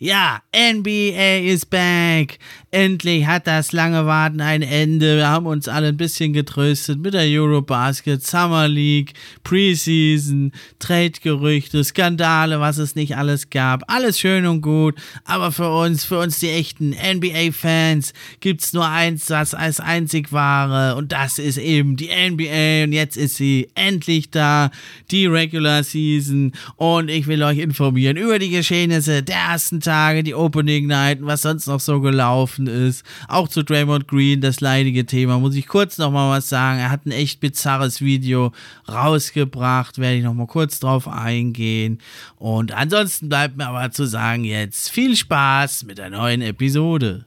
Ja, NBA is back. Endlich hat das lange Warten ein Ende. Wir haben uns alle ein bisschen getröstet mit der Eurobasket, Summer League, Preseason, Trade-Gerüchte, Skandale, was es nicht alles gab. Alles schön und gut. Aber für uns, für uns die echten NBA-Fans, gibt's nur eins, was als einzig wahre. Und das ist eben die NBA. Und jetzt ist sie endlich da. Die Regular Season. Und ich will euch informieren über die Geschehnisse der ersten Tage, die Opening Night, was sonst noch so gelaufen ist. Auch zu Draymond Green, das leidige Thema, muss ich kurz nochmal was sagen. Er hat ein echt bizarres Video rausgebracht, werde ich nochmal kurz drauf eingehen. Und ansonsten bleibt mir aber zu sagen jetzt viel Spaß mit der neuen Episode.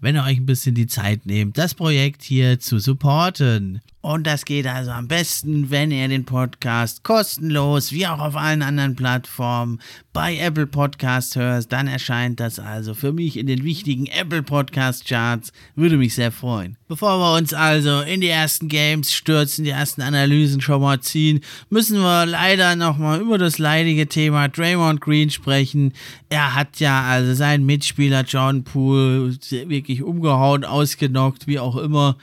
wenn ihr euch ein bisschen die Zeit nehmt, das Projekt hier zu supporten. Und das geht also am besten, wenn ihr den Podcast kostenlos, wie auch auf allen anderen Plattformen, bei Apple Podcast hört. Dann erscheint das also für mich in den wichtigen Apple Podcast Charts. Würde mich sehr freuen. Bevor wir uns also in die ersten Games stürzen, die ersten Analysen schon mal ziehen, müssen wir leider nochmal über das leidige Thema Draymond Green sprechen. Er hat ja also seinen Mitspieler John Poole wirklich umgehauen, ausgenockt, wie auch immer.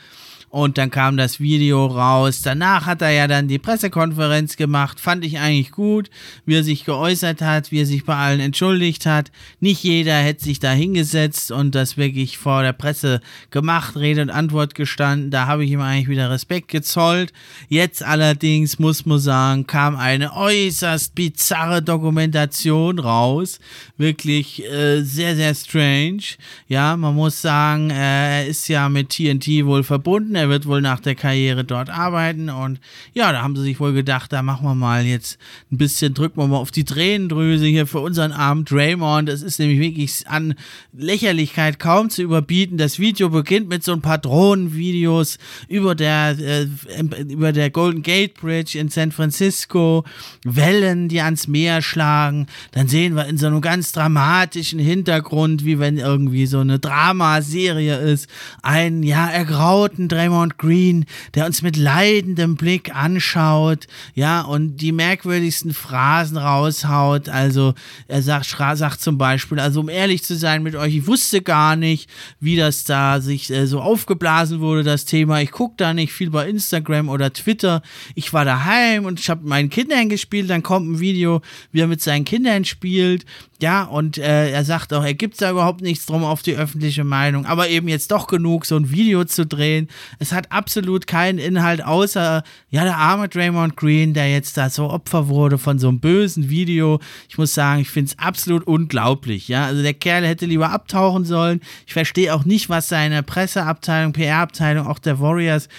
Und dann kam das Video raus. Danach hat er ja dann die Pressekonferenz gemacht. Fand ich eigentlich gut, wie er sich geäußert hat, wie er sich bei allen entschuldigt hat. Nicht jeder hätte sich da hingesetzt und das wirklich vor der Presse gemacht, Rede und Antwort gestanden. Da habe ich ihm eigentlich wieder Respekt gezollt. Jetzt allerdings muss man sagen, kam eine äußerst bizarre Dokumentation raus. Wirklich äh, sehr, sehr strange. Ja, man muss sagen, äh, er ist ja mit TNT wohl verbunden er wird wohl nach der Karriere dort arbeiten und ja, da haben sie sich wohl gedacht, da machen wir mal jetzt ein bisschen, drücken wir mal auf die Tränendrüse hier für unseren armen Draymond. Es ist nämlich wirklich an Lächerlichkeit kaum zu überbieten. Das Video beginnt mit so ein paar Drohnenvideos über der, äh, über der Golden Gate Bridge in San Francisco, Wellen, die ans Meer schlagen. Dann sehen wir in so einem ganz dramatischen Hintergrund, wie wenn irgendwie so eine Dramaserie ist, einen, ja, ergrauten Draymond Draymond Green, der uns mit leidendem Blick anschaut, ja, und die merkwürdigsten Phrasen raushaut. Also er sagt, sagt zum Beispiel, also um ehrlich zu sein mit euch, ich wusste gar nicht, wie das da sich äh, so aufgeblasen wurde, das Thema. Ich gucke da nicht viel bei Instagram oder Twitter. Ich war daheim und ich habe mit meinen Kindern gespielt. Dann kommt ein Video, wie er mit seinen Kindern spielt. Ja, und äh, er sagt auch, er gibt da überhaupt nichts drum auf die öffentliche Meinung, aber eben jetzt doch genug, so ein Video zu drehen. Es hat absolut keinen Inhalt, außer, ja, der arme Draymond Green, der jetzt da so Opfer wurde von so einem bösen Video. Ich muss sagen, ich finde es absolut unglaublich, ja. Also der Kerl hätte lieber abtauchen sollen. Ich verstehe auch nicht, was seine Presseabteilung, PR-Abteilung, auch der Warriors,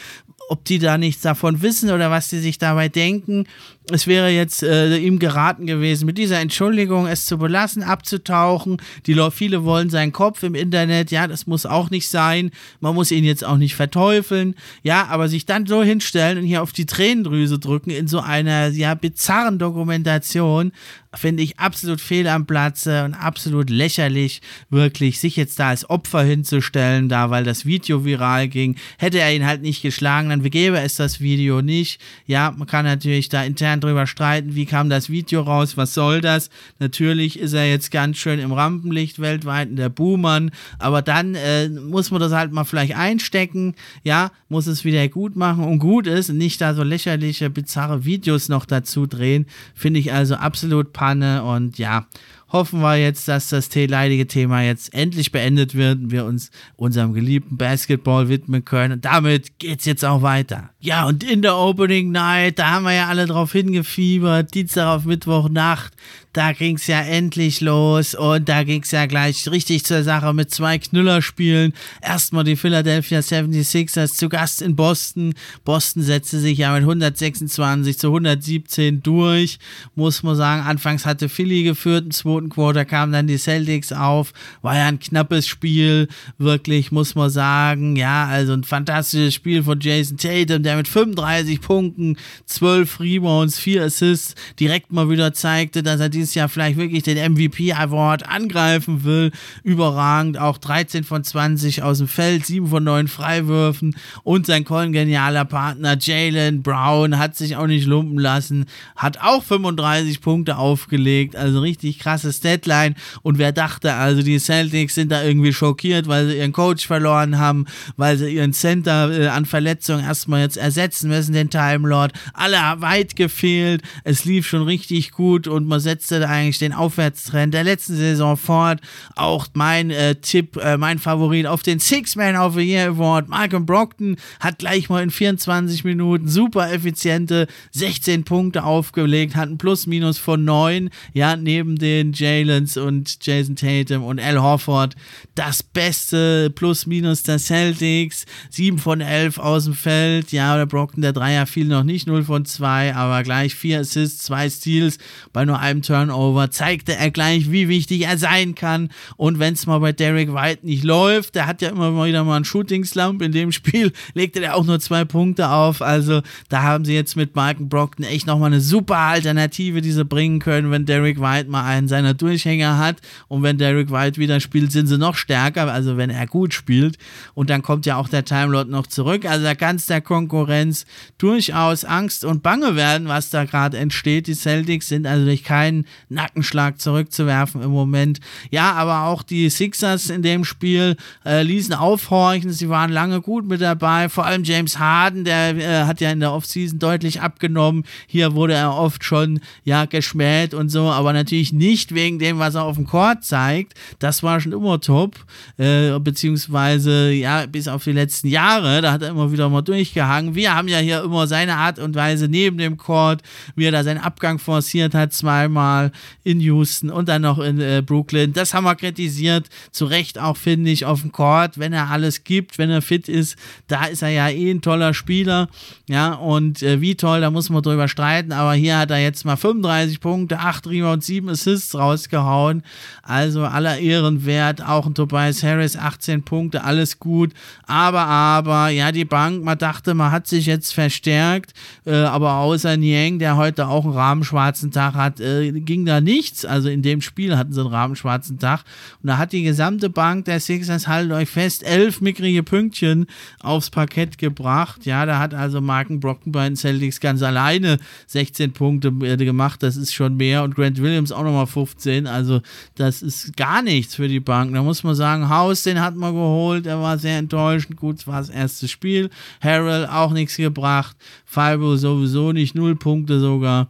ob die da nichts davon wissen oder was die sich dabei denken es wäre jetzt äh, ihm geraten gewesen, mit dieser Entschuldigung es zu belassen, abzutauchen. Die Leute, viele wollen seinen Kopf im Internet, ja, das muss auch nicht sein. Man muss ihn jetzt auch nicht verteufeln, ja, aber sich dann so hinstellen und hier auf die Tränendrüse drücken in so einer ja bizarren Dokumentation, finde ich absolut fehl am Platze und absolut lächerlich, wirklich sich jetzt da als Opfer hinzustellen, da weil das Video viral ging. Hätte er ihn halt nicht geschlagen, wie gäbe es das Video nicht. Ja, man kann natürlich da intern drüber streiten, wie kam das Video raus, was soll das? Natürlich ist er jetzt ganz schön im Rampenlicht weltweit, in der Boomern, aber dann äh, muss man das halt mal vielleicht einstecken, ja, muss es wieder gut machen. Und gut ist, nicht da so lächerliche, bizarre Videos noch dazu drehen, finde ich also absolut Panne und ja, hoffen wir jetzt, dass das leidige Thema jetzt endlich beendet wird und wir uns unserem geliebten Basketball widmen können. Und damit geht's jetzt auch weiter. Ja, und in der Opening Night, da haben wir ja alle drauf hingefiebert, Dienstag auf Mittwochnacht, da ging's ja endlich los und da ging's ja gleich richtig zur Sache mit zwei Knüllerspielen. Erstmal die Philadelphia 76ers zu Gast in Boston. Boston setzte sich ja mit 126 zu 117 durch. Muss man sagen, anfangs hatte Philly geführt, im zweiten Quarter kamen dann die Celtics auf. War ja ein knappes Spiel, wirklich, muss man sagen. Ja, also ein fantastisches Spiel von Jason Tatum, der mit 35 Punkten, 12 Rebounds, 4 Assists direkt mal wieder zeigte, dass er dieses Jahr vielleicht wirklich den MVP Award angreifen will. Überragend, auch 13 von 20 aus dem Feld, 7 von 9 Freiwürfen. Und sein kongenialer Partner Jalen Brown hat sich auch nicht lumpen lassen, hat auch 35 Punkte aufgelegt, also richtig krasses Deadline. Und wer dachte also, die Celtics sind da irgendwie schockiert, weil sie ihren Coach verloren haben, weil sie ihren Center äh, an Verletzungen erstmal jetzt ersetzen müssen, den Time Lord, alle weit gefehlt, es lief schon richtig gut und man setzte eigentlich den Aufwärtstrend der letzten Saison fort. Auch mein äh, Tipp, äh, mein Favorit auf den Six-Man of the Year Award, Malcolm Brockton, hat gleich mal in 24 Minuten super effiziente 16 Punkte aufgelegt, hat ein Plus-Minus von 9, ja, neben den Jalens und Jason Tatum und Al Horford. Das beste Plus-Minus der Celtics, 7 von 11 aus dem Feld, ja, der Brockton, der Dreier fiel noch nicht 0 von 2, aber gleich 4 Assists, 2 Steals bei nur einem Turnover Turnover zeigte er gleich, wie wichtig er sein kann. Und wenn es mal bei Derek White nicht läuft, der hat ja immer wieder mal einen Shooting Slump. In dem Spiel legte er auch nur zwei Punkte auf. Also da haben sie jetzt mit Marken Brockton echt nochmal eine super Alternative, die sie bringen können, wenn Derek White mal einen seiner Durchhänger hat. Und wenn Derek White wieder spielt, sind sie noch stärker. Also wenn er gut spielt. Und dann kommt ja auch der Timelot noch zurück. Also da kann es der Konkurrenz durchaus Angst und Bange werden, was da gerade entsteht. Die Celtics sind also durch keinen Nackenschlag zurückzuwerfen im Moment. Ja, aber auch die Sixers in dem Spiel äh, ließen aufhorchen. Sie waren lange gut mit dabei. Vor allem James Harden, der äh, hat ja in der Offseason deutlich abgenommen. Hier wurde er oft schon ja geschmäht und so, aber natürlich nicht wegen dem, was er auf dem Court zeigt. Das war schon immer top. Äh, beziehungsweise ja, bis auf die letzten Jahre, da hat er immer wieder mal durchgehangen. Wir haben ja hier immer seine Art und Weise neben dem Court, wie er da seinen Abgang forciert hat, zweimal in Houston und dann noch in äh, Brooklyn. Das haben wir kritisiert. Zu Recht auch, finde ich, auf dem Court, wenn er alles gibt, wenn er fit ist. Da ist er ja eh ein toller Spieler. Ja, und äh, wie toll, da muss man drüber streiten. Aber hier hat er jetzt mal 35 Punkte, 8 Rebounds, 7 Assists rausgehauen. Also aller Ehren wert. Auch ein Tobias Harris, 18 Punkte, alles gut. Aber, aber, ja, die Bank, man dachte, man hat sich jetzt verstärkt. Äh, aber außer Niang, der heute auch einen rahmenschwarzen Tag hat, äh, ging da nichts. Also in dem Spiel hatten sie einen rahmenschwarzen Tag. Und da hat die gesamte Bank der Sixers, haltet euch fest, elf mickrige Pünktchen aufs Parkett gebracht. Ja, da hat also Marken Brocken bei den Celtics ganz alleine 16 Punkte äh, gemacht. Das ist schon mehr. Und Grant Williams auch nochmal 15. Also das ist gar nichts für die Bank. Da muss man sagen, Haus, den hat man geholt. Er war sehr enttäuschend. Gut, es war das erste Spiel. Harrell auch nichts gebracht. Fibo sowieso nicht. Null Punkte sogar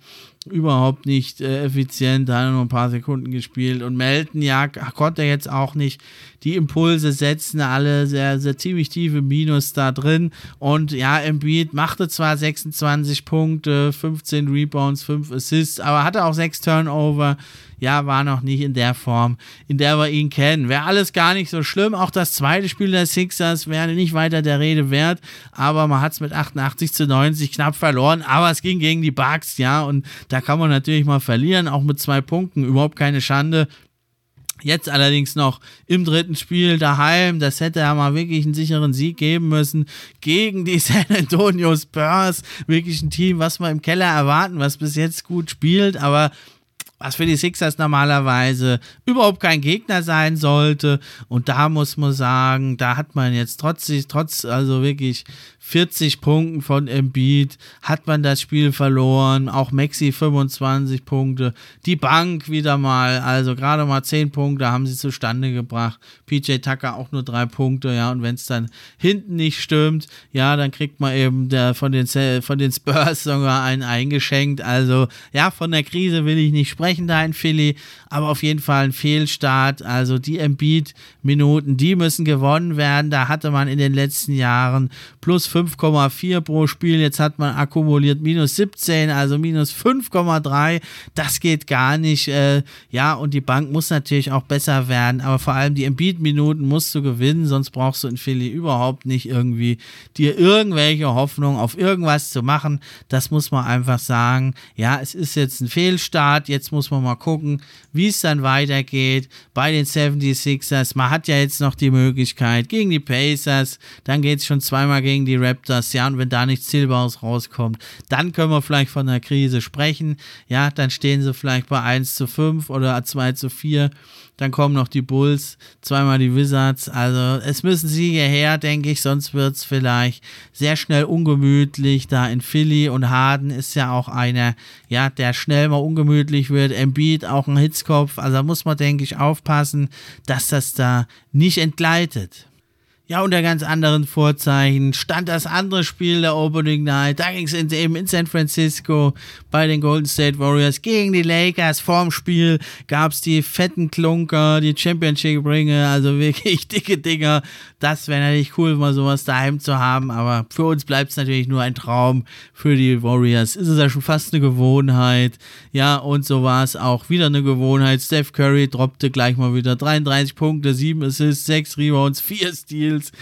überhaupt nicht äh, effizient, hat nur ein paar Sekunden gespielt und Melton, ja, konnte jetzt auch nicht. Die Impulse setzen, alle sehr, sehr ziemlich tiefe Minus da drin und ja, Embiid machte zwar 26 Punkte, 15 Rebounds, 5 Assists, aber hatte auch 6 Turnover, ja, war noch nicht in der Form, in der wir ihn kennen. Wäre alles gar nicht so schlimm. Auch das zweite Spiel der Sixers wäre nicht weiter der Rede wert, aber man hat es mit 88 zu 90 knapp verloren. Aber es ging gegen die Bucks, ja, und da kann man natürlich mal verlieren, auch mit zwei Punkten. Überhaupt keine Schande. Jetzt allerdings noch im dritten Spiel daheim. Das hätte ja mal wirklich einen sicheren Sieg geben müssen gegen die San Antonio Spurs. Wirklich ein Team, was wir im Keller erwarten, was bis jetzt gut spielt. Aber was für die Sixers normalerweise überhaupt kein Gegner sein sollte. Und da muss man sagen, da hat man jetzt trotz, trotz also wirklich 40 Punkten von Embiid hat man das Spiel verloren. Auch Maxi 25 Punkte. Die Bank wieder mal, also gerade mal 10 Punkte haben sie zustande gebracht. PJ Tucker auch nur 3 Punkte, ja. Und wenn es dann hinten nicht stimmt, ja, dann kriegt man eben der, von, den, von den Spurs sogar einen eingeschenkt. Also, ja, von der Krise will ich nicht sprechen da in Philly, aber auf jeden Fall ein Fehlstart. Also die Embiid-Minuten, die müssen gewonnen werden. Da hatte man in den letzten Jahren plus 5,4 pro Spiel. Jetzt hat man akkumuliert minus 17, also minus 5,3. Das geht gar nicht. Äh, ja, und die Bank muss natürlich auch besser werden. Aber vor allem die Embiid-Minuten musst du gewinnen, sonst brauchst du in Philly überhaupt nicht irgendwie dir irgendwelche Hoffnung auf irgendwas zu machen. Das muss man einfach sagen. Ja, es ist jetzt ein Fehlstart. Jetzt muss man mal gucken, wie es dann weitergeht bei den 76ers. Man hat ja jetzt noch die Möglichkeit gegen die Pacers. Dann geht es schon zweimal gegen die Raptors, ja, und wenn da nichts Zielbares rauskommt, dann können wir vielleicht von einer Krise sprechen. Ja, dann stehen sie vielleicht bei 1 zu 5 oder 2 zu 4. Dann kommen noch die Bulls, zweimal die Wizards. Also es müssen Siege her, denke ich, sonst wird es vielleicht sehr schnell ungemütlich da in Philly. Und Harden ist ja auch einer, ja, der schnell mal ungemütlich wird. Embiid auch ein Hitzkopf. Also da muss man, denke ich, aufpassen, dass das da nicht entgleitet. Ja, unter ganz anderen Vorzeichen stand das andere Spiel der Opening Night. Da ging es eben in San Francisco bei den Golden State Warriors gegen die Lakers. Vorm Spiel gab es die fetten Klunker, die Championship-Ringe, also wirklich dicke Dinger. Das wäre natürlich cool, mal sowas daheim zu haben, aber für uns bleibt es natürlich nur ein Traum. Für die Warriors ist es ja schon fast eine Gewohnheit. Ja, und so war es auch wieder eine Gewohnheit. Steph Curry droppte gleich mal wieder 33 Punkte, 7 Assists, 6 Rebounds, 4 Steals. Fields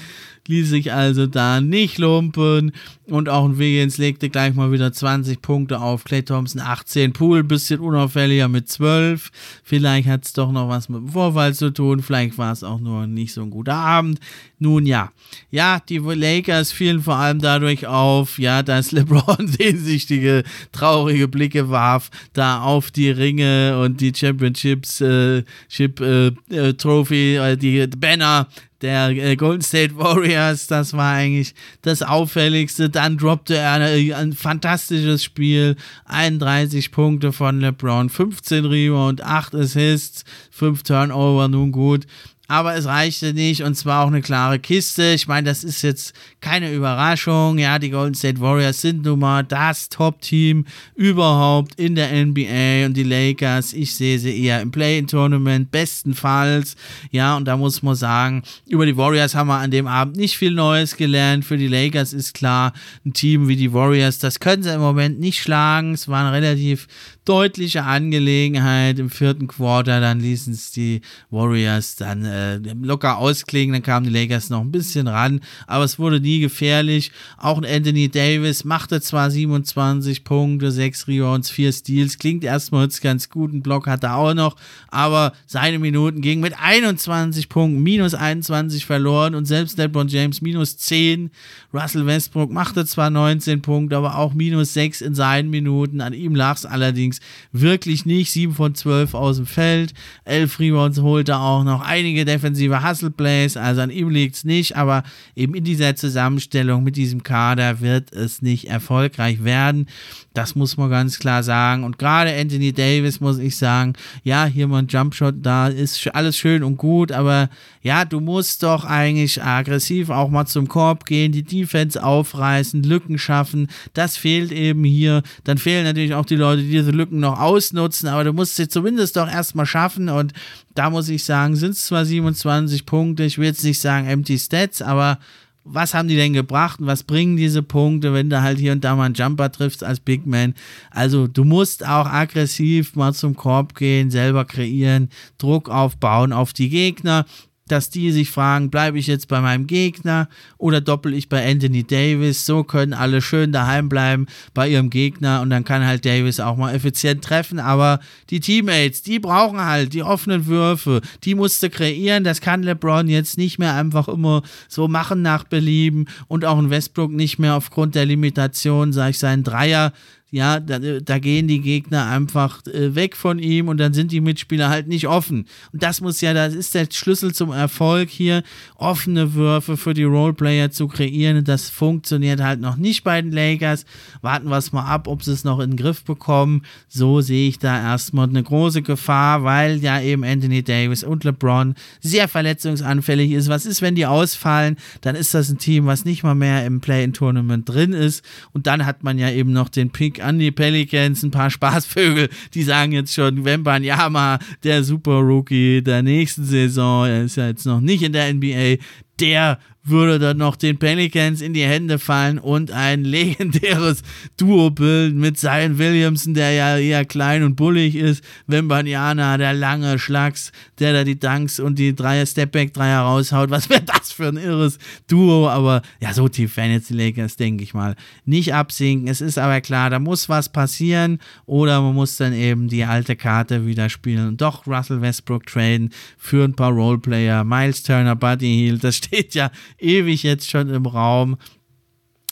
ließ sich also da nicht lumpen. Und auch ein Wiggins legte gleich mal wieder 20 Punkte auf. Clay Thompson 18. Pool bisschen unauffälliger mit 12. Vielleicht hat es doch noch was mit dem Vorfall zu tun. Vielleicht war es auch nur nicht so ein guter Abend. Nun ja. Ja, die Lakers fielen vor allem dadurch auf, ja, dass LeBron sehnsüchtige, traurige Blicke warf, da auf die Ringe und die Championships, äh, Chip, äh, äh, Trophy, äh, die Banner der äh, Golden State Warriors. Das war eigentlich das Auffälligste. Dann droppte er ein, ein fantastisches Spiel. 31 Punkte von LeBron, 15 Rebound, 8 Assists, 5 Turnover, nun gut aber es reichte nicht und zwar auch eine klare Kiste. Ich meine, das ist jetzt keine Überraschung. Ja, die Golden State Warriors sind nun mal das Top-Team überhaupt in der NBA und die Lakers, ich sehe sie eher im Play-In-Tournament, bestenfalls. Ja, und da muss man sagen, über die Warriors haben wir an dem Abend nicht viel Neues gelernt. Für die Lakers ist klar, ein Team wie die Warriors, das können sie im Moment nicht schlagen. Es war ein relativ deutliche Angelegenheit im vierten Quarter. Dann ließen es die Warriors dann äh, locker ausklingen. Dann kamen die Lakers noch ein bisschen ran, aber es wurde nie gefährlich. Auch Anthony Davis machte zwar 27 Punkte, 6 Rebounds, 4 Steals. Klingt erstmal ganz gut. Ein Block hat er auch noch, aber seine Minuten gingen mit 21 Punkten, minus 21 verloren und selbst LeBron James minus 10. Russell Westbrook machte zwar 19 Punkte, aber auch minus 6 in seinen Minuten. An ihm lag es allerdings wirklich nicht. 7 von 12 aus dem Feld. 11 Rebounds holte auch noch einige defensive Hustle Plays. Also an ihm liegt es nicht, aber eben in dieser Zusammenstellung mit diesem Kader wird es nicht erfolgreich werden. Das muss man ganz klar sagen. Und gerade Anthony Davis muss ich sagen, ja, hier mal ein Jumpshot, da ist alles schön und gut, aber ja, du musst doch eigentlich aggressiv auch mal zum Korb gehen, die Defense aufreißen, Lücken schaffen. Das fehlt eben hier. Dann fehlen natürlich auch die Leute, die diese Lücken noch ausnutzen, aber du musst sie zumindest doch erstmal schaffen und da muss ich sagen, sind es zwar 27 Punkte, ich will jetzt nicht sagen empty Stats, aber was haben die denn gebracht und was bringen diese Punkte, wenn du halt hier und da mal einen Jumper triffst als Big Man. Also du musst auch aggressiv mal zum Korb gehen, selber kreieren, Druck aufbauen auf die Gegner dass die sich fragen, bleibe ich jetzt bei meinem Gegner oder doppel ich bei Anthony Davis. So können alle schön daheim bleiben bei ihrem Gegner und dann kann halt Davis auch mal effizient treffen. Aber die Teammates, die brauchen halt die offenen Würfe, die musste kreieren. Das kann LeBron jetzt nicht mehr einfach immer so machen nach Belieben und auch in Westbrook nicht mehr aufgrund der Limitation, sage ich, seinen Dreier ja, da, da gehen die Gegner einfach äh, weg von ihm und dann sind die Mitspieler halt nicht offen. Und das muss ja, das ist der Schlüssel zum Erfolg hier, offene Würfe für die Roleplayer zu kreieren. Das funktioniert halt noch nicht bei den Lakers. Warten wir es mal ab, ob sie es noch in den Griff bekommen. So sehe ich da erstmal eine große Gefahr, weil ja eben Anthony Davis und LeBron sehr verletzungsanfällig ist. Was ist, wenn die ausfallen? Dann ist das ein Team, was nicht mal mehr im Play-in-Tournament drin ist. Und dann hat man ja eben noch den Pick an die Pelicans, ein paar Spaßvögel, die sagen jetzt schon, Wembanyama, der Super Rookie der nächsten Saison, er ist ja jetzt noch nicht in der NBA, der würde dann noch den Pelicans in die Hände fallen und ein legendäres Duo bilden mit Zion Williamson, der ja eher klein und bullig ist, Wembanyana, der lange Schlags, der da die Dunks und die Dreier Stepback-Dreier raushaut. Was wäre das für ein irres Duo? Aber ja, so tief werden jetzt die Lakers, denke ich mal, nicht absinken. Es ist aber klar, da muss was passieren oder man muss dann eben die alte Karte wieder spielen und doch Russell Westbrook traden für ein paar Roleplayer. Miles Turner, Buddy Hield, das steht ja ewig jetzt schon im Raum.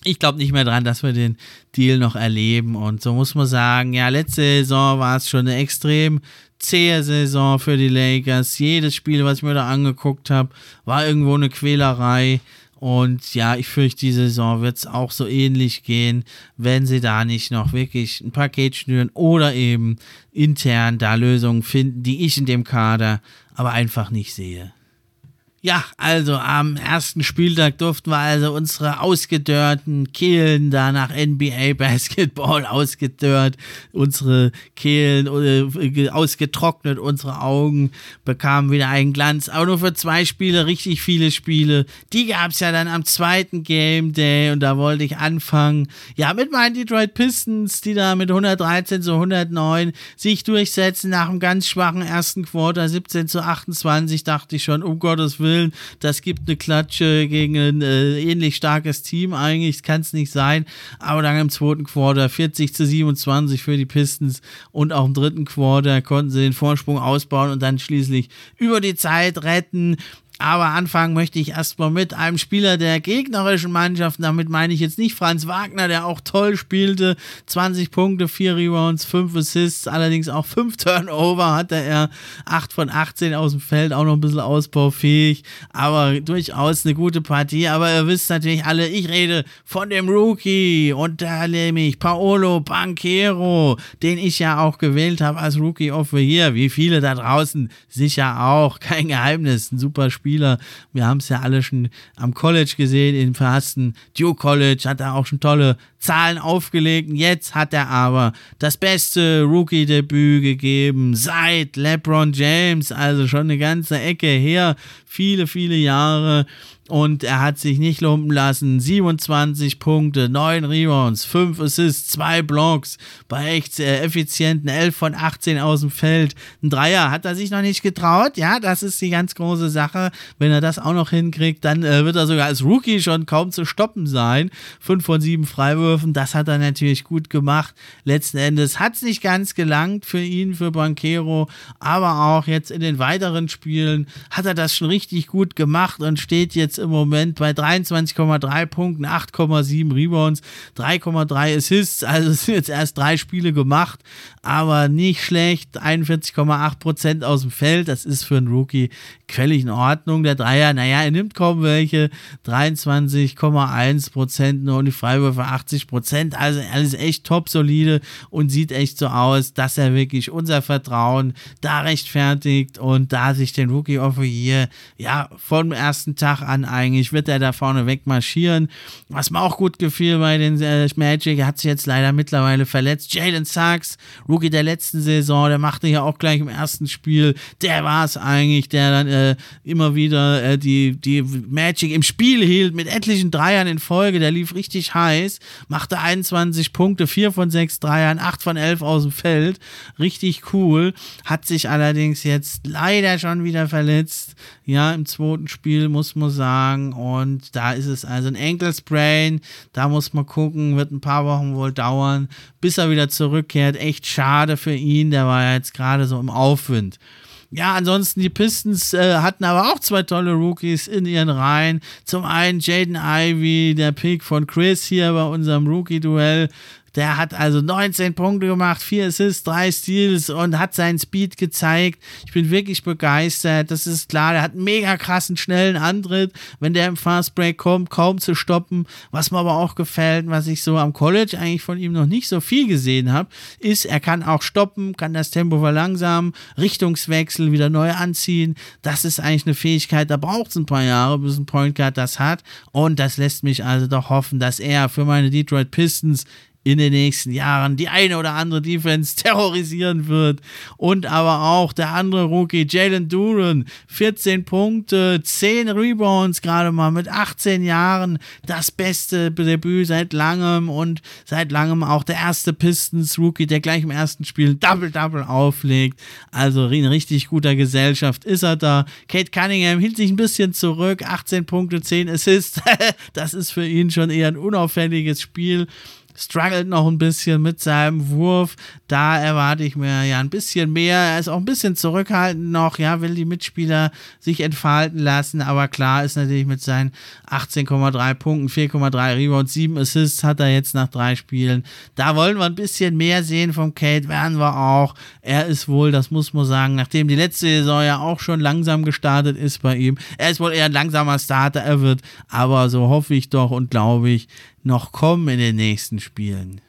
Ich glaube nicht mehr dran, dass wir den Deal noch erleben. Und so muss man sagen, ja, letzte Saison war es schon eine extrem zähe Saison für die Lakers. Jedes Spiel, was ich mir da angeguckt habe, war irgendwo eine Quälerei. Und ja, ich fürchte, die Saison wird es auch so ähnlich gehen, wenn sie da nicht noch wirklich ein Paket schnüren oder eben intern da Lösungen finden, die ich in dem Kader aber einfach nicht sehe. Ja, also am ersten Spieltag durften wir also unsere ausgedörrten Kehlen da nach NBA Basketball ausgedörrt, unsere Kehlen äh, ausgetrocknet, unsere Augen bekamen wieder einen Glanz. Aber nur für zwei Spiele, richtig viele Spiele. Die gab es ja dann am zweiten Game Day und da wollte ich anfangen. Ja, mit meinen Detroit Pistons, die da mit 113 zu 109 sich durchsetzen nach einem ganz schwachen ersten Quarter, 17 zu 28, dachte ich schon, um Gottes Willen Willen, das gibt eine Klatsche gegen ein äh, ähnlich starkes Team eigentlich, kann es nicht sein. Aber dann im zweiten Quarter 40 zu 27 für die Pistons und auch im dritten Quarter konnten sie den Vorsprung ausbauen und dann schließlich über die Zeit retten. Aber anfangen möchte ich erstmal mit einem Spieler der gegnerischen Mannschaft. Damit meine ich jetzt nicht Franz Wagner, der auch toll spielte. 20 Punkte, 4 Rebounds, 5 Assists, allerdings auch 5 Turnover hatte er. 8 von 18 aus dem Feld, auch noch ein bisschen ausbaufähig. Aber durchaus eine gute Partie. Aber ihr wisst natürlich alle, ich rede von dem Rookie. Und da nehme ich Paolo Banquero, den ich ja auch gewählt habe als Rookie of the Year. Wie viele da draußen sicher auch. Kein Geheimnis. Ein super Spieler Spieler. Wir haben es ja alle schon am College gesehen, im verhassten Duke College hat er auch schon tolle Zahlen aufgelegt. Jetzt hat er aber das beste Rookie-Debüt gegeben seit LeBron James, also schon eine ganze Ecke her, viele, viele Jahre und er hat sich nicht lumpen lassen. 27 Punkte, 9 Rebounds, 5 Assists, 2 Blocks bei echt äh, effizienten 11 von 18 aus dem Feld. Ein Dreier hat er sich noch nicht getraut. Ja, das ist die ganz große Sache. Wenn er das auch noch hinkriegt, dann äh, wird er sogar als Rookie schon kaum zu stoppen sein. 5 von 7 Freiwürfen, das hat er natürlich gut gemacht. Letzten Endes hat es nicht ganz gelangt für ihn, für Banquero, aber auch jetzt in den weiteren Spielen hat er das schon richtig gut gemacht und steht jetzt im Moment bei 23,3 Punkten, 8,7 Rebounds, 3,3 Assists. Also es sind jetzt erst drei Spiele gemacht, aber nicht schlecht. 41,8 Prozent aus dem Feld. Das ist für einen Rookie völlig in Ordnung. Der Dreier, naja, er nimmt kaum welche. 23,1 Prozent nur und die Freiwürfe 80 Prozent. Also alles echt top solide und sieht echt so aus, dass er wirklich unser Vertrauen da rechtfertigt und da sich den Rookie of the Year ja vom ersten Tag an eigentlich? Wird er da vorne weg marschieren. Was mir auch gut gefiel bei den äh, Magic, er hat sich jetzt leider mittlerweile verletzt. Jalen Sachs, Rookie der letzten Saison, der machte ja auch gleich im ersten Spiel, der war es eigentlich, der dann äh, immer wieder äh, die, die Magic im Spiel hielt mit etlichen Dreiern in Folge, der lief richtig heiß, machte 21 Punkte, 4 von 6 Dreiern, 8 von 11 aus dem Feld, richtig cool, hat sich allerdings jetzt leider schon wieder verletzt, ja, im zweiten Spiel muss man sagen. Und da ist es also ein Ankle. Da muss man gucken, wird ein paar Wochen wohl dauern, bis er wieder zurückkehrt. Echt schade für ihn. Der war ja jetzt gerade so im Aufwind. Ja, ansonsten die Pistons äh, hatten aber auch zwei tolle Rookies in ihren Reihen. Zum einen Jaden Ivy, der Pick von Chris hier bei unserem Rookie-Duell Der hat also 19 Punkte gemacht, 4 Assists, 3 Steals und hat seinen Speed gezeigt. Ich bin wirklich begeistert. Das ist klar, der hat einen mega krassen, schnellen Antritt. Wenn der im Fast Break kommt, kaum zu stoppen. Was mir aber auch gefällt, was ich so am College eigentlich von ihm noch nicht so viel gesehen habe, ist, er kann auch stoppen, kann das Tempo verlangsamen, Richtungswechsel wieder neu anziehen. Das ist eigentlich eine Fähigkeit, da braucht es ein paar Jahre, bis ein Point Guard das hat. Und das lässt mich also doch hoffen, dass er für meine Detroit Pistons in den nächsten Jahren die eine oder andere Defense terrorisieren wird. Und aber auch der andere Rookie, Jalen Duran, 14 Punkte, 10 Rebounds, gerade mal mit 18 Jahren, das beste Debüt seit langem und seit langem auch der erste Pistons-Rookie, der gleich im ersten Spiel Double-Double auflegt. Also in richtig guter Gesellschaft ist er da. Kate Cunningham hielt sich ein bisschen zurück, 18 Punkte, 10 Assists. das ist für ihn schon eher ein unauffälliges Spiel struggelt noch ein bisschen mit seinem Wurf. Da erwarte ich mir ja ein bisschen mehr. Er ist auch ein bisschen zurückhaltend noch, ja, will die Mitspieler sich entfalten lassen. Aber klar ist natürlich mit seinen 18,3 Punkten, 4,3 Rebounds, 7 Assists hat er jetzt nach drei Spielen. Da wollen wir ein bisschen mehr sehen vom Kate, werden wir auch. Er ist wohl, das muss man sagen, nachdem die letzte Saison ja auch schon langsam gestartet ist bei ihm. Er ist wohl eher ein langsamer Starter, er wird, aber so hoffe ich doch und glaube ich, noch kommen in den nächsten Spielen.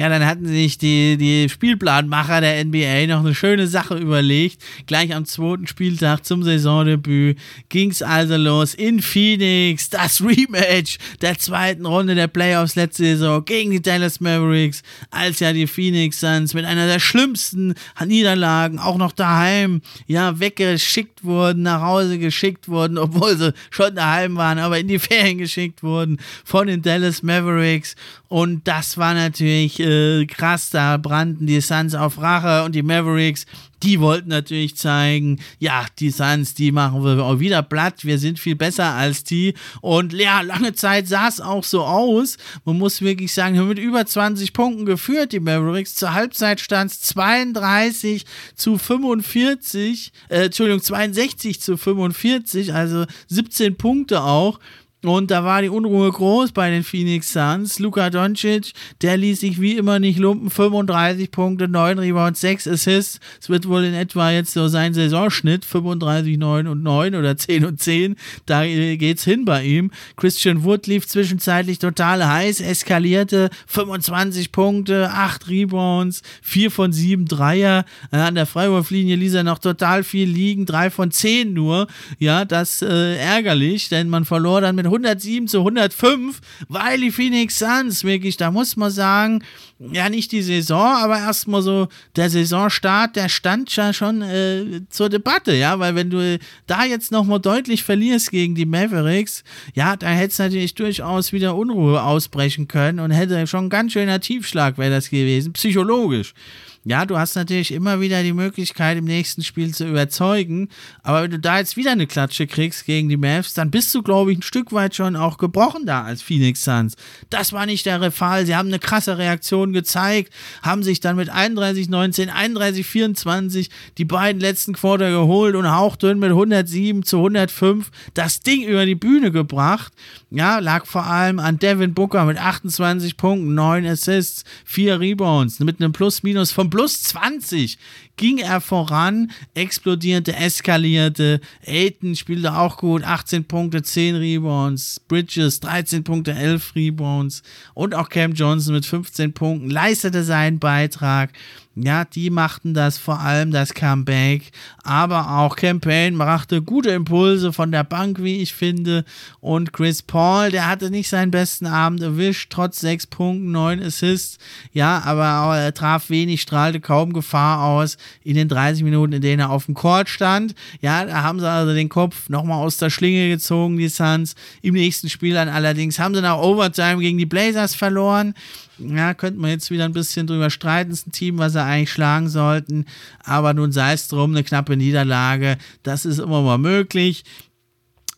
Ja, dann hatten sich die, die Spielplanmacher der NBA noch eine schöne Sache überlegt. Gleich am zweiten Spieltag zum Saisondebüt ging es also los in Phoenix. Das Rematch der zweiten Runde der Playoffs letzte Saison gegen die Dallas Mavericks, als ja die Phoenix Suns mit einer der schlimmsten Niederlagen auch noch daheim ja weggeschickt wurden, nach Hause geschickt wurden, obwohl sie schon daheim waren, aber in die Ferien geschickt wurden von den Dallas Mavericks. Und das war natürlich äh, krass, da brannten die Suns auf Rache und die Mavericks, die wollten natürlich zeigen, ja, die Suns, die machen wir auch wieder platt, wir sind viel besser als die. Und ja, lange Zeit sah es auch so aus. Man muss wirklich sagen, wir haben mit über 20 Punkten geführt, die Mavericks. Zur Halbzeit stand es 32 zu 45, äh, Entschuldigung, 62 zu 45, also 17 Punkte auch. Und da war die Unruhe groß bei den Phoenix Suns. Luka Doncic, der ließ sich wie immer nicht lumpen. 35 Punkte, 9 Rebounds, 6 Assists. Es wird wohl in etwa jetzt so sein Saisonschnitt. 35, 9 und 9 oder 10 und 10. Da geht's hin bei ihm. Christian Wood lief zwischenzeitlich total heiß, eskalierte. 25 Punkte, 8 Rebounds, 4 von 7 Dreier. An der Freiwurflinie ließ er noch total viel liegen. 3 von 10 nur. Ja, das äh, ärgerlich, denn man verlor dann mit 107 zu 105, weil die Phoenix Suns wirklich, da muss man sagen, ja nicht die Saison, aber erstmal so der Saisonstart, der stand ja schon äh, zur Debatte, ja, weil wenn du da jetzt nochmal deutlich verlierst gegen die Mavericks, ja, da hätte es natürlich durchaus wieder Unruhe ausbrechen können und hätte schon ein ganz schöner Tiefschlag wäre das gewesen, psychologisch. Ja, du hast natürlich immer wieder die Möglichkeit, im nächsten Spiel zu überzeugen. Aber wenn du da jetzt wieder eine Klatsche kriegst gegen die Mavs, dann bist du, glaube ich, ein Stück weit schon auch gebrochen da als Phoenix Suns. Das war nicht der Fall. Sie haben eine krasse Reaktion gezeigt, haben sich dann mit 31-19, 31-24 die beiden letzten Quarter geholt und hauchdünn mit 107 zu 105 das Ding über die Bühne gebracht. Ja, lag vor allem an Devin Booker mit 28 Punkten, 9 Assists, 4 Rebounds, mit einem Plus-Minus von plus 20 ging er voran, explodierte, eskalierte. Aiton spielte auch gut, 18 Punkte, 10 Rebounds. Bridges 13 Punkte, 11 Rebounds. Und auch Cam Johnson mit 15 Punkten leistete seinen Beitrag. Ja, die machten das vor allem das Comeback, aber auch Campaign brachte gute Impulse von der Bank, wie ich finde. Und Chris Paul, der hatte nicht seinen besten Abend erwischt, trotz sechs Punkten, neun Assists. Ja, aber er traf wenig, strahlte kaum Gefahr aus in den 30 Minuten, in denen er auf dem Court stand. Ja, da haben sie also den Kopf nochmal aus der Schlinge gezogen, die Suns. Im nächsten Spiel dann allerdings haben sie nach Overtime gegen die Blazers verloren ja, könnte man jetzt wieder ein bisschen drüber streiten. Ist ein Team, was sie eigentlich schlagen sollten. Aber nun sei es drum, eine knappe Niederlage. Das ist immer mal möglich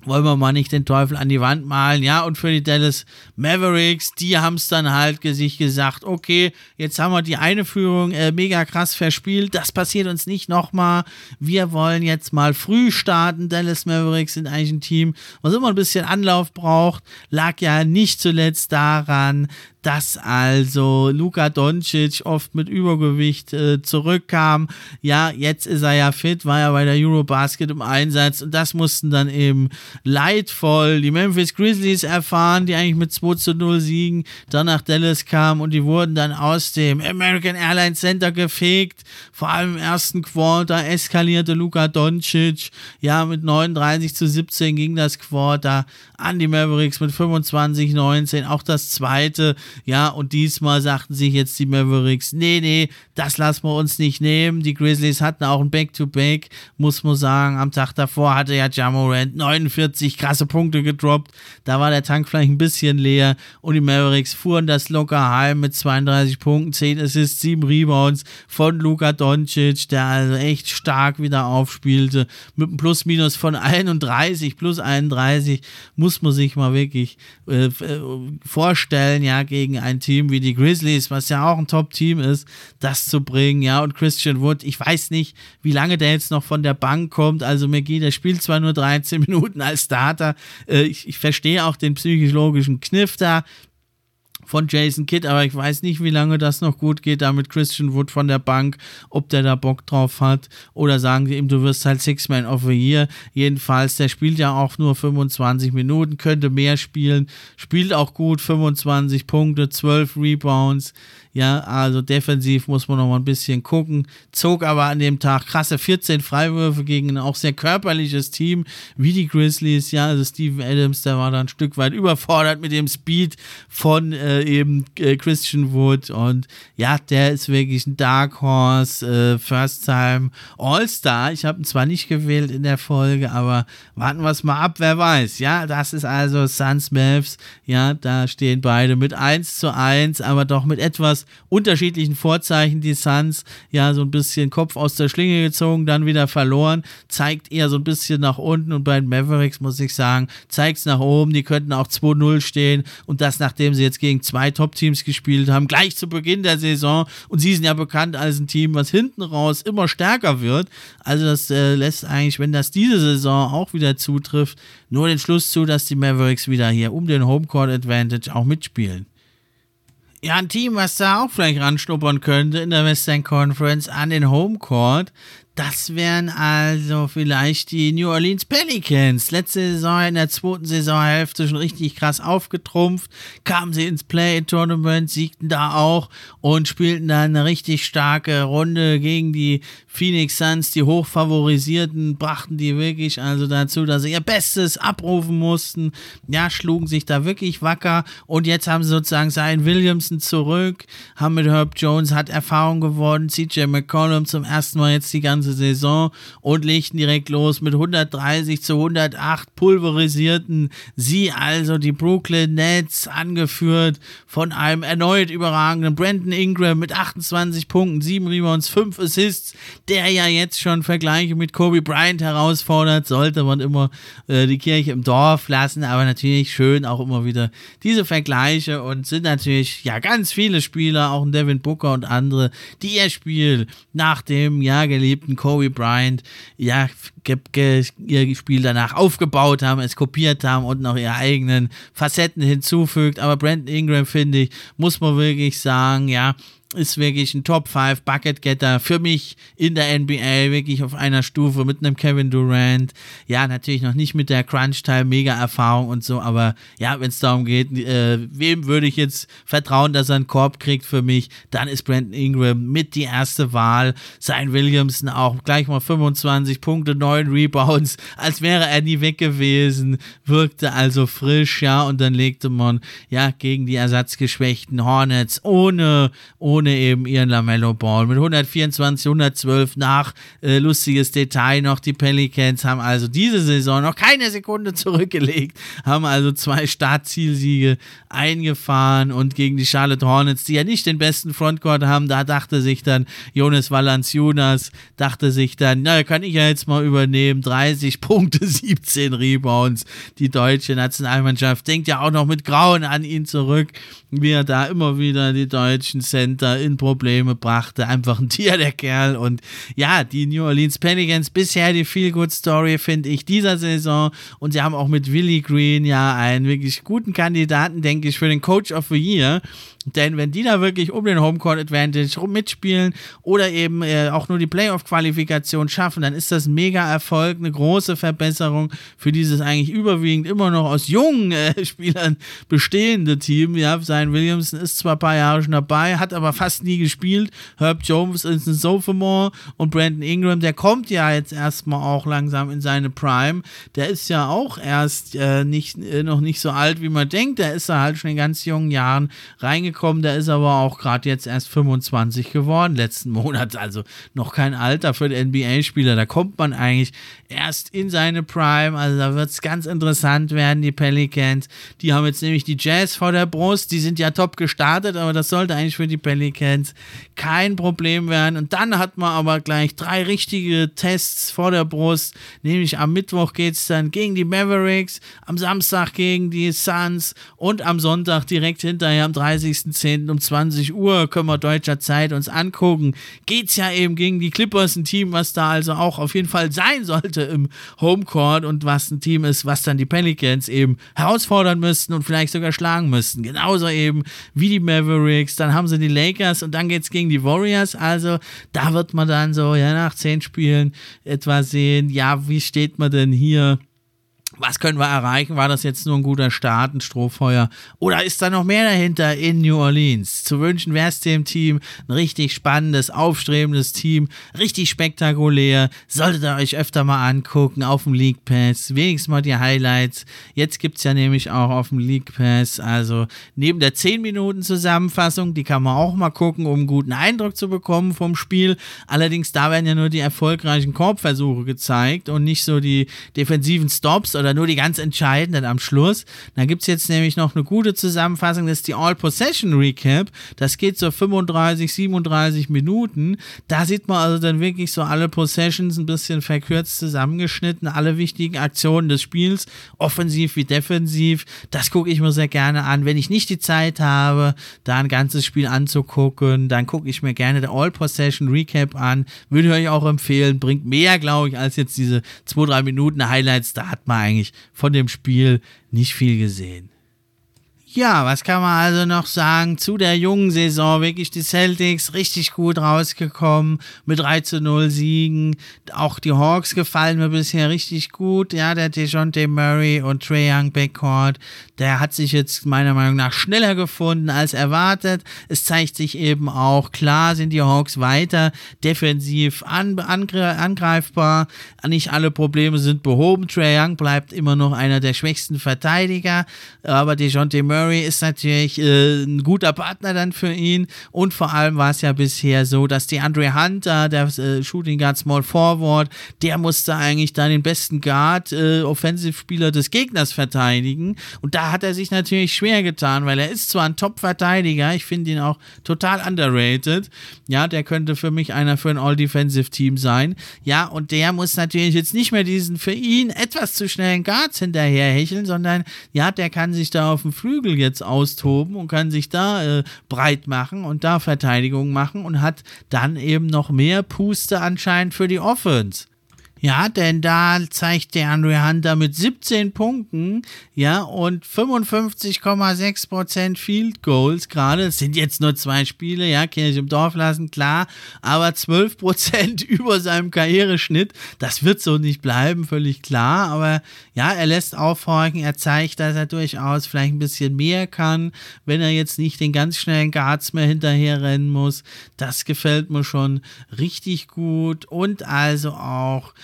wollen wir mal nicht den Teufel an die Wand malen, ja, und für die Dallas Mavericks, die haben es dann halt sich gesagt, okay, jetzt haben wir die eine Führung äh, mega krass verspielt, das passiert uns nicht nochmal, wir wollen jetzt mal früh starten, Dallas Mavericks sind eigentlich ein Team, was immer ein bisschen Anlauf braucht, lag ja nicht zuletzt daran, dass also Luka Doncic oft mit Übergewicht äh, zurückkam. Ja, jetzt ist er ja fit, war ja bei der Eurobasket im Einsatz und das mussten dann eben leidvoll die Memphis Grizzlies erfahren, die eigentlich mit 2 zu 0 siegen, dann nach Dallas kamen und die wurden dann aus dem American Airlines Center gefegt. Vor allem im ersten Quarter eskalierte Luka Doncic. Ja, mit 39 zu 17 ging das Quarter an die Mavericks mit 25, 19. Auch das zweite ja, und diesmal sagten sich jetzt die Mavericks, nee, nee, das lassen wir uns nicht nehmen. Die Grizzlies hatten auch ein Back-to-Back, -Back, muss man sagen. Am Tag davor hatte ja Jamorant 49 krasse Punkte gedroppt. Da war der Tank vielleicht ein bisschen leer und die Mavericks fuhren das locker heim mit 32 Punkten, 10 Assists, 7 Rebounds von Luka Doncic, der also echt stark wieder aufspielte. Mit einem Plus-Minus von 31, plus 31, muss man sich mal wirklich äh, äh vorstellen, ja, gegen gegen ein Team wie die Grizzlies, was ja auch ein Top-Team ist, das zu bringen. Ja, und Christian Wood, ich weiß nicht, wie lange der jetzt noch von der Bank kommt. Also McGee, der spielt zwar nur 13 Minuten als Starter. Äh, ich, ich verstehe auch den psychologischen Kniff da von Jason Kidd, aber ich weiß nicht, wie lange das noch gut geht, da mit Christian Wood von der Bank, ob der da Bock drauf hat. Oder sagen sie ihm, du wirst halt Six-Man of the Year. Jedenfalls, der spielt ja auch nur 25 Minuten, könnte mehr spielen, spielt auch gut, 25 Punkte, 12 Rebounds, ja, also defensiv muss man noch mal ein bisschen gucken. Zog aber an dem Tag krasse 14 Freiwürfe gegen ein auch sehr körperliches Team wie die Grizzlies. Ja, also Steven Adams, der war da ein Stück weit überfordert mit dem Speed von äh, eben äh, Christian Wood. Und ja, der ist wirklich ein Dark Horse, äh, First Time All-Star. Ich habe ihn zwar nicht gewählt in der Folge, aber warten wir es mal ab, wer weiß. Ja, das ist also Suns Mavs. Ja, da stehen beide mit 1 zu 1, aber doch mit etwas unterschiedlichen Vorzeichen. Die Suns ja so ein bisschen Kopf aus der Schlinge gezogen, dann wieder verloren, zeigt eher so ein bisschen nach unten und bei den Mavericks muss ich sagen, zeigt es nach oben. Die könnten auch 2-0 stehen und das nachdem sie jetzt gegen zwei Top-Teams gespielt haben, gleich zu Beginn der Saison und sie sind ja bekannt als ein Team, was hinten raus immer stärker wird. Also das äh, lässt eigentlich, wenn das diese Saison auch wieder zutrifft, nur den Schluss zu, dass die Mavericks wieder hier um den Homecourt Advantage auch mitspielen. Ja, ein Team, was da auch vielleicht ranschnuppern könnte in der Western Conference an den Homecourt, das wären also vielleicht die New Orleans Pelicans. Letzte Saison in der zweiten Saisonhälfte schon richtig krass aufgetrumpft. Kamen sie ins Play-Tournament, siegten da auch und spielten dann eine richtig starke Runde gegen die Phoenix Suns, die hochfavorisierten, brachten die wirklich also dazu, dass sie ihr Bestes abrufen mussten. Ja, schlugen sich da wirklich wacker und jetzt haben sie sozusagen Zion Williamson zurück, haben mit Herb Jones, hat Erfahrung gewonnen, CJ McCollum zum ersten Mal jetzt die ganze ganze Saison und legten direkt los mit 130 zu 108 pulverisierten sie also die Brooklyn Nets, angeführt von einem erneut überragenden Brandon Ingram mit 28 Punkten, 7 Rebounds, 5 Assists, der ja jetzt schon Vergleiche mit Kobe Bryant herausfordert, sollte man immer äh, die Kirche im Dorf lassen, aber natürlich schön auch immer wieder diese Vergleiche und sind natürlich ja ganz viele Spieler, auch ein Devin Booker und andere, die ihr Spiel nach dem ja geliebten guten Kobe Bryant ja ihr Spiel danach aufgebaut haben, es kopiert haben und noch ihre eigenen Facetten hinzufügt. Aber Brandon Ingram, finde ich, muss man wirklich sagen, ja, ist wirklich ein Top 5 Bucket Getter für mich in der NBA, wirklich auf einer Stufe mit einem Kevin Durant. Ja, natürlich noch nicht mit der Crunch-Time, mega Erfahrung und so, aber ja, wenn es darum geht, äh, wem würde ich jetzt vertrauen, dass er einen Korb kriegt für mich, dann ist Brandon Ingram mit die erste Wahl. Sein Williamson auch gleich mal 25 Punkte, 9 Rebounds, als wäre er nie weg gewesen, wirkte also frisch, ja, und dann legte man ja gegen die ersatzgeschwächten Hornets ohne, ohne ohne eben ihren Lamello Ball. Mit 124, 112 nach. Äh, lustiges Detail noch, die Pelicans haben also diese Saison noch keine Sekunde zurückgelegt, haben also zwei Startzielsiege eingefahren und gegen die Charlotte Hornets, die ja nicht den besten Frontcourt haben, da dachte sich dann Jonas Valanciunas, dachte sich dann, na, kann ich ja jetzt mal übernehmen, 30 Punkte, 17 Rebounds. Die deutsche Nationalmannschaft denkt ja auch noch mit Grauen an ihn zurück, wie er da immer wieder die deutschen Center in Probleme brachte. Einfach ein Tier, der Kerl. Und ja, die New Orleans Pelicans bisher die Feel-Good-Story, finde ich, dieser Saison. Und sie haben auch mit Willie Green ja einen wirklich guten Kandidaten, denke ich, für den Coach of the Year. Denn wenn die da wirklich um den Homecourt Advantage mitspielen oder eben äh, auch nur die Playoff-Qualifikation schaffen, dann ist das ein mega Erfolg, eine große Verbesserung für dieses eigentlich überwiegend immer noch aus jungen äh, Spielern bestehende Team. Ja, sein Williamson ist zwar ein paar Jahre schon dabei, hat aber fast nie gespielt. Herb Jones ist ein Sophomore und Brandon Ingram, der kommt ja jetzt erstmal auch langsam in seine Prime. Der ist ja auch erst äh, nicht, äh, noch nicht so alt, wie man denkt. Der ist da halt schon in ganz jungen Jahren reingekommen gekommen, der ist aber auch gerade jetzt erst 25 geworden, letzten Monat, also noch kein Alter für den NBA-Spieler. Da kommt man eigentlich erst in seine Prime, also da wird es ganz interessant werden, die Pelicans. Die haben jetzt nämlich die Jazz vor der Brust, die sind ja top gestartet, aber das sollte eigentlich für die Pelicans kein Problem werden. Und dann hat man aber gleich drei richtige Tests vor der Brust, nämlich am Mittwoch geht es dann gegen die Mavericks, am Samstag gegen die Suns und am Sonntag direkt hinterher am 30. 30.10. um 20 Uhr können wir deutscher Zeit uns angucken. Geht's ja eben gegen die Clippers, ein Team, was da also auch auf jeden Fall sein sollte im Homecourt und was ein Team ist, was dann die Pelicans eben herausfordern müssten und vielleicht sogar schlagen müssten. Genauso eben wie die Mavericks. Dann haben sie die Lakers und dann geht's gegen die Warriors. Also da wird man dann so, ja, nach zehn Spielen etwa sehen, ja, wie steht man denn hier? Was können wir erreichen? War das jetzt nur ein guter Start, ein Strohfeuer? Oder ist da noch mehr dahinter in New Orleans? Zu wünschen wäre es dem Team ein richtig spannendes, aufstrebendes Team, richtig spektakulär. Solltet ihr euch öfter mal angucken auf dem League Pass, wenigstens mal die Highlights. Jetzt gibt es ja nämlich auch auf dem League Pass, also neben der 10 Minuten Zusammenfassung, die kann man auch mal gucken, um einen guten Eindruck zu bekommen vom Spiel. Allerdings, da werden ja nur die erfolgreichen Korbversuche gezeigt und nicht so die defensiven Stops oder nur die ganz entscheidenden am Schluss. Dann gibt es jetzt nämlich noch eine gute Zusammenfassung, das ist die All-Possession Recap. Das geht so 35, 37 Minuten. Da sieht man also dann wirklich so alle Possessions ein bisschen verkürzt zusammengeschnitten, alle wichtigen Aktionen des Spiels, offensiv wie defensiv. Das gucke ich mir sehr gerne an. Wenn ich nicht die Zeit habe, da ein ganzes Spiel anzugucken, dann gucke ich mir gerne der All-Possession Recap an. Würde ich euch auch empfehlen. Bringt mehr, glaube ich, als jetzt diese 2-3 Minuten Highlights. Da hat man eigentlich eigentlich von dem Spiel nicht viel gesehen. Ja, was kann man also noch sagen zu der jungen Saison? Wirklich die Celtics richtig gut rausgekommen mit 3 zu 0 Siegen. Auch die Hawks gefallen mir bisher richtig gut. Ja, der DeJounte Murray und Trey Young Backcourt, der hat sich jetzt meiner Meinung nach schneller gefunden als erwartet. Es zeigt sich eben auch, klar sind die Hawks weiter defensiv an, angre, angreifbar. Nicht alle Probleme sind behoben. Trey Young bleibt immer noch einer der schwächsten Verteidiger, aber DeJounte Murray ist natürlich äh, ein guter Partner dann für ihn und vor allem war es ja bisher so, dass die Andre Hunter, der äh, Shooting Guard Small Forward, der musste eigentlich dann den besten Guard, äh, Offensivspieler des Gegners verteidigen und da hat er sich natürlich schwer getan, weil er ist zwar ein Top-Verteidiger, ich finde ihn auch total underrated, ja, der könnte für mich einer für ein All-Defensive-Team sein, ja, und der muss natürlich jetzt nicht mehr diesen für ihn etwas zu schnellen Guards hinterherhecheln, sondern ja, der kann sich da auf dem Flügel Flügel jetzt austoben und kann sich da äh, breit machen und da Verteidigung machen und hat dann eben noch mehr Puste anscheinend für die Offense. Ja, denn da zeigt der Andre Hunter mit 17 Punkten, ja, und 55,6% Field Goals gerade. Es sind jetzt nur zwei Spiele, ja, kann ich im Dorf lassen, klar, aber 12% über seinem Karriereschnitt. Das wird so nicht bleiben, völlig klar, aber ja, er lässt aufhorchen, er zeigt, dass er durchaus vielleicht ein bisschen mehr kann, wenn er jetzt nicht den ganz schnellen Guards mehr hinterher rennen muss. Das gefällt mir schon richtig gut und also auch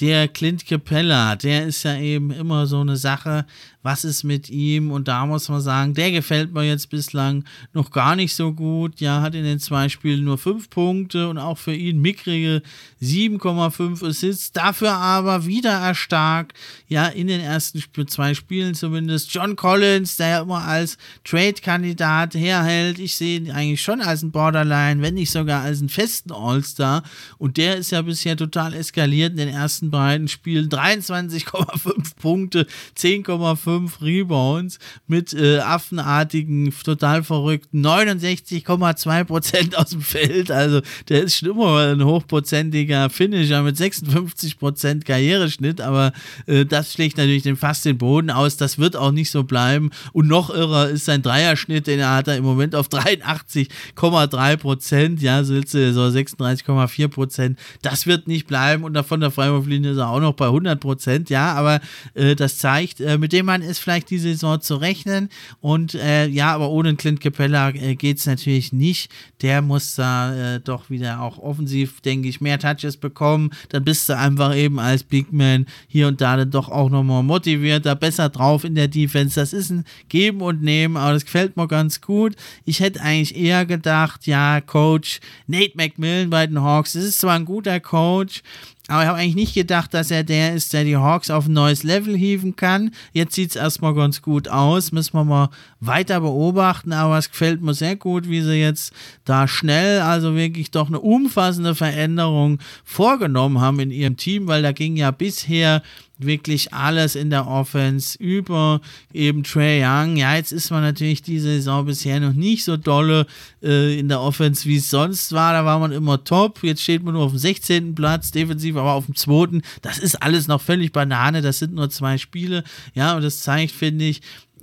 der Clint Capella, der ist ja eben immer so eine Sache, was ist mit ihm? Und da muss man sagen, der gefällt mir jetzt bislang noch gar nicht so gut. Ja, hat in den zwei Spielen nur fünf Punkte und auch für ihn mickrige 7,5 Assists. Dafür aber wieder erstarkt, ja, in den ersten zwei Spielen zumindest. John Collins, der ja immer als Trade-Kandidat herhält. Ich sehe ihn eigentlich schon als ein Borderline, wenn nicht sogar als einen festen All-Star. Und der ist ja bisher total eskaliert in den ersten ersten beiden Spielen 23,5 Punkte, 10,5 Rebounds mit äh, affenartigen, total verrückten 69,2 Prozent aus dem Feld. Also der ist schon immer ein hochprozentiger Finisher mit 56 Prozent Karriereschnitt, aber äh, das schlägt natürlich den fast den Boden aus. Das wird auch nicht so bleiben. Und noch irrer ist sein Dreierschnitt, den er hat er im Moment auf 83,3 Prozent. Ja, so 36,4 Prozent. Das wird nicht bleiben. Und von der Freiwurflinie ist er auch noch bei 100 Prozent. Ja, aber äh, das zeigt, äh, mit dem Mann ist vielleicht die Saison zu rechnen. Und äh, ja, aber ohne Clint Capella äh, geht es natürlich nicht. Der muss da äh, doch wieder auch offensiv, denke ich, mehr Touches bekommen. Dann bist du einfach eben als Big Man hier und da dann doch auch nochmal motivierter, besser drauf in der Defense. Das ist ein Geben und Nehmen, aber das gefällt mir ganz gut. Ich hätte eigentlich eher gedacht, ja, Coach Nate McMillan bei den Hawks, das ist zwar ein guter Coach, aber ich habe eigentlich nicht gedacht, dass er der ist, der die Hawks auf ein neues Level hieven kann. Jetzt sieht es erstmal ganz gut aus. Müssen wir mal weiter beobachten. Aber es gefällt mir sehr gut, wie sie jetzt da schnell, also wirklich doch eine umfassende Veränderung vorgenommen haben in ihrem Team, weil da ging ja bisher wirklich alles in der Offense über eben Trey Young. Ja, jetzt ist man natürlich diese Saison bisher noch nicht so dolle äh, in der Offense, wie es sonst war. Da war man immer top. Jetzt steht man nur auf dem 16. Platz, defensiv aber auf dem 2. Das ist alles noch völlig Banane. Das sind nur zwei Spiele. Ja, und das zeigt, finde ich,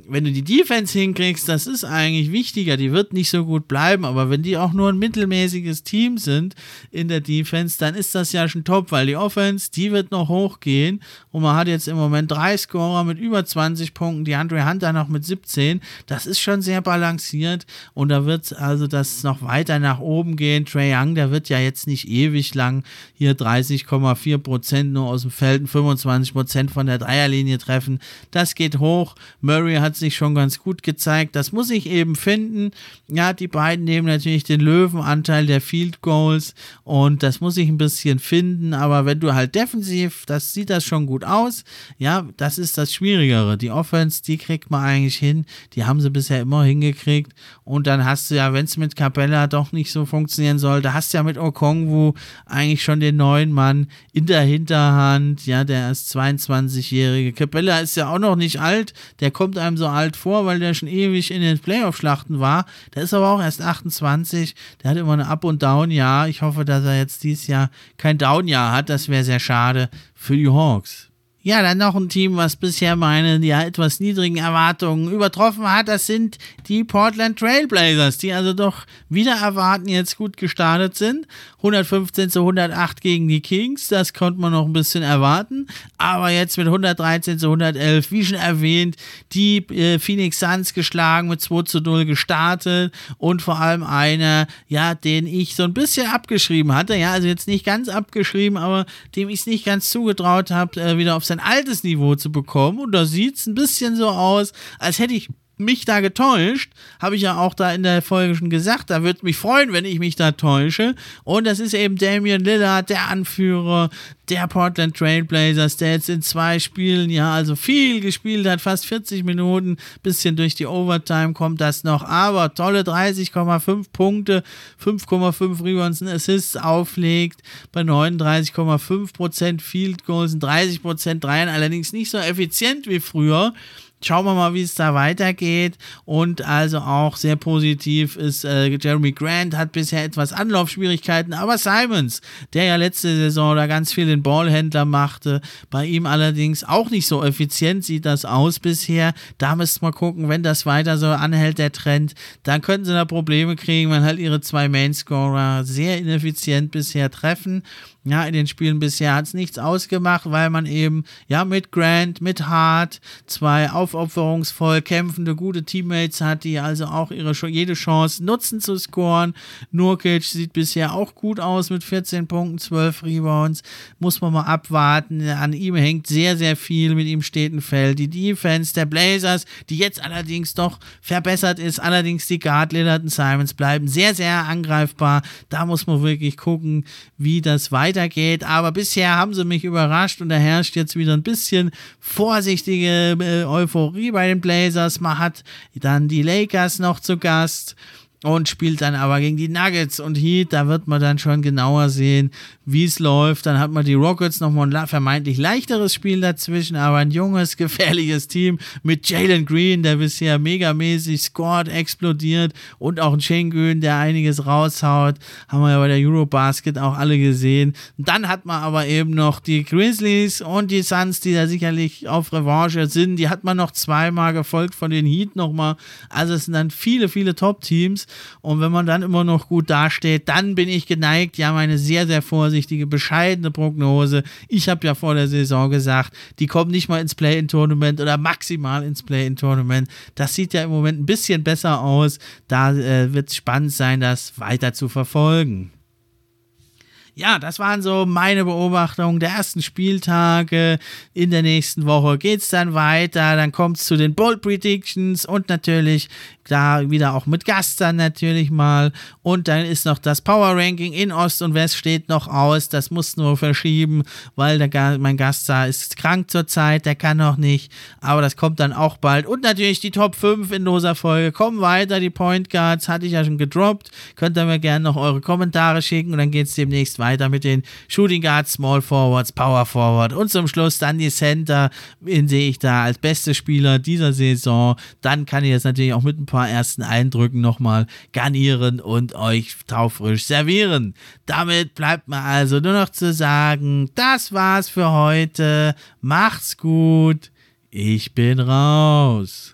wenn du die Defense hinkriegst, das ist eigentlich wichtiger. Die wird nicht so gut bleiben, aber wenn die auch nur ein mittelmäßiges Team sind in der Defense, dann ist das ja schon top, weil die Offense, die wird noch hochgehen und man hat jetzt im Moment drei Scorer mit über 20 Punkten, die Andre Hunter noch mit 17. Das ist schon sehr balanciert und da wird also das noch weiter nach oben gehen. Trey Young, der wird ja jetzt nicht ewig lang hier 30,4 Prozent nur aus dem Feld, 25 Prozent von der Dreierlinie treffen. Das geht hoch. Murray hat sich schon ganz gut gezeigt. Das muss ich eben finden. Ja, die beiden nehmen natürlich den Löwenanteil der Field Goals und das muss ich ein bisschen finden. Aber wenn du halt defensiv, das sieht das schon gut aus. Ja, das ist das Schwierigere. Die Offense, die kriegt man eigentlich hin. Die haben sie bisher immer hingekriegt. Und dann hast du ja, wenn es mit Capella doch nicht so funktionieren sollte, hast du ja mit Okongwu eigentlich schon den neuen Mann in der Hinterhand. Ja, der ist 22-Jährige. Capella ist ja auch noch nicht alt. Der kommt einem so alt vor, weil der schon ewig in den Playoff-Schlachten war. Der ist aber auch erst 28. Der hat immer ein Up- und Down-Jahr. Ich hoffe, dass er jetzt dieses Jahr kein Down-Jahr hat. Das wäre sehr schade für die Hawks. Ja, dann noch ein Team, was bisher meine ja, etwas niedrigen Erwartungen übertroffen hat. Das sind die Portland Trailblazers, die also doch wieder erwarten jetzt gut gestartet sind. 115 zu 108 gegen die Kings, das konnte man noch ein bisschen erwarten. Aber jetzt mit 113 zu 111, wie schon erwähnt, die äh, Phoenix Suns geschlagen, mit 2 zu 0 gestartet und vor allem einer, ja, den ich so ein bisschen abgeschrieben hatte. Ja, also jetzt nicht ganz abgeschrieben, aber dem ich es nicht ganz zugetraut habe, äh, wieder auf sein altes Niveau zu bekommen. Und da sieht es ein bisschen so aus, als hätte ich mich da getäuscht, habe ich ja auch da in der Folge schon gesagt, da würde mich freuen, wenn ich mich da täusche. Und das ist eben Damian Lillard, der Anführer der Portland Trailblazers, der jetzt in zwei Spielen ja also viel gespielt hat, fast 40 Minuten, bisschen durch die Overtime kommt das noch, aber tolle 30,5 Punkte, 5,5 Rebounds und Assists auflegt, bei 39,5% Field Goals und 30% Dreiern, allerdings nicht so effizient wie früher. Schauen wir mal, wie es da weitergeht. Und also auch sehr positiv ist, äh, Jeremy Grant hat bisher etwas Anlaufschwierigkeiten, aber Simons, der ja letzte Saison da ganz viel den Ballhändler machte, bei ihm allerdings auch nicht so effizient sieht das aus bisher. Da müsst mal gucken, wenn das weiter so anhält, der Trend, dann könnten sie da Probleme kriegen, wenn halt ihre zwei Mainscorer sehr ineffizient bisher treffen. Ja, in den Spielen bisher hat es nichts ausgemacht, weil man eben ja mit Grant, mit Hart zwei aufopferungsvoll kämpfende gute Teammates hat, die also auch ihre jede Chance nutzen zu scoren. Nurkic sieht bisher auch gut aus mit 14 Punkten, 12 Rebounds. Muss man mal abwarten. An ihm hängt sehr, sehr viel. Mit ihm steht ein Feld. Die Defense der Blazers, die jetzt allerdings doch verbessert ist. Allerdings die Guard Lillard und Simons bleiben sehr, sehr angreifbar. Da muss man wirklich gucken, wie das weitergeht weitergeht. Aber bisher haben sie mich überrascht und da herrscht jetzt wieder ein bisschen vorsichtige äh, Euphorie bei den Blazers. Man hat dann die Lakers noch zu Gast. und spielt dann aber gegen die Nuggets und Heat. Da wird man dann schon genauer sehen, wie es läuft. Dann hat man die Rockets nochmal ein vermeintlich leichteres Spiel dazwischen, aber ein junges, gefährliches Team mit Jalen Green, der bisher megamäßig scored, explodiert und auch ein Schengen, der einiges raushaut. Haben wir ja bei der Eurobasket auch alle gesehen. Dann hat man aber eben noch die Grizzlies und die Suns, die da sicherlich auf Revanche sind. Die hat man noch zweimal gefolgt von den Heat nochmal. Also es sind dann viele, viele Top-Teams. Und wenn man dann immer noch gut dasteht, dann bin ich geneigt, ja, meine sehr, sehr vorsichtige, bescheidene Prognose. Ich habe ja vor der Saison gesagt, die kommen nicht mal ins Play-In-Tournament oder maximal ins Play-In-Tournament. Das sieht ja im Moment ein bisschen besser aus. Da äh, wird es spannend sein, das weiter zu verfolgen ja, das waren so meine Beobachtungen der ersten Spieltage. In der nächsten Woche geht es dann weiter. Dann kommt es zu den Bold Predictions und natürlich da wieder auch mit Gast dann natürlich mal. Und dann ist noch das Power Ranking in Ost und West steht noch aus. Das mussten wir verschieben, weil der, mein Gast da ist krank zurzeit, der kann noch nicht. Aber das kommt dann auch bald. Und natürlich die Top 5 in loser Folge. Kommen weiter, die Point Guards hatte ich ja schon gedroppt. Könnt ihr mir gerne noch eure Kommentare schicken und dann geht es demnächst weiter mit den Shooting Guards, Small Forwards, Power Forward und zum Schluss dann die Center. Den sehe ich da als beste Spieler dieser Saison. Dann kann ich jetzt natürlich auch mit ein paar paar ersten Eindrücken nochmal garnieren und euch taufrisch servieren. Damit bleibt mir also nur noch zu sagen, das war's für heute. Macht's gut. Ich bin raus.